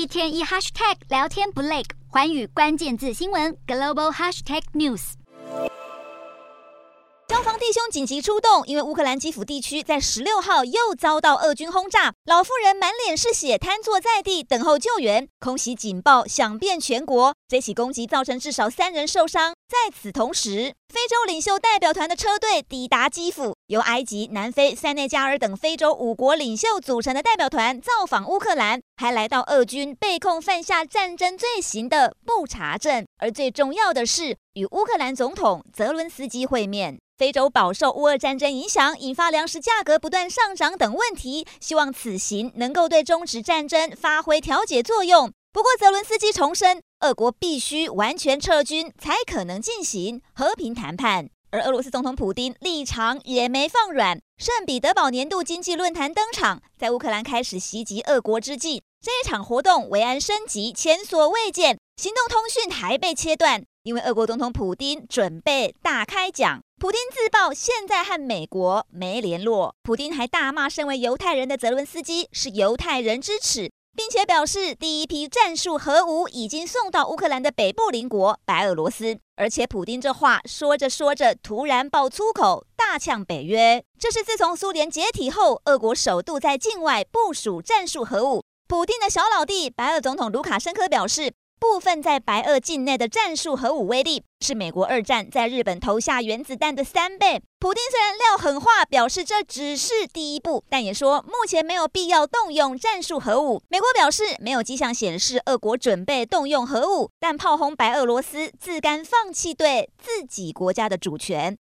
一天一 hashtag 聊天不累，寰宇关键字新闻 global hashtag news。消防弟兄紧急出动，因为乌克兰基辅地区在十六号又遭到俄军轰炸，老妇人满脸是血，瘫坐在地等候救援。空袭警报响遍全国，这起攻击造成至少三人受伤。在此同时，非洲领袖代表团的车队抵达基辅，由埃及、南非、塞内加尔等非洲五国领袖组成的代表团造访乌克兰，还来到俄军被控犯下战争罪行的布查镇，而最重要的是与乌克兰总统泽伦斯基会面。非洲饱受乌俄战争影响，引发粮食价格不断上涨等问题，希望此行能够对终止战争发挥调解作用。不过，泽伦斯基重申，俄国必须完全撤军才可能进行和平谈判。而俄罗斯总统普丁立场也没放软。圣彼得堡年度经济论坛登场，在乌克兰开始袭击俄国之际，这一场活动维安升级前所未见，行动通讯还被切断。因为俄国总统普丁准备大开讲，普丁自曝现在和美国没联络。普丁还大骂身为犹太人的泽伦斯基是犹太人之耻，并且表示第一批战术核武已经送到乌克兰的北部邻国白俄罗斯。而且普京这话说着说着，突然爆粗口，大呛北约。这是自从苏联解体后，俄国首度在境外部署战术核武。普京的小老弟白俄总统卢卡申科表示。部分在白俄境内的战术核武威力是美国二战在日本投下原子弹的三倍。普丁虽然撂狠话，表示这只是第一步，但也说目前没有必要动用战术核武。美国表示没有迹象显示俄国准备动用核武，但炮轰白俄罗斯自甘放弃对自己国家的主权。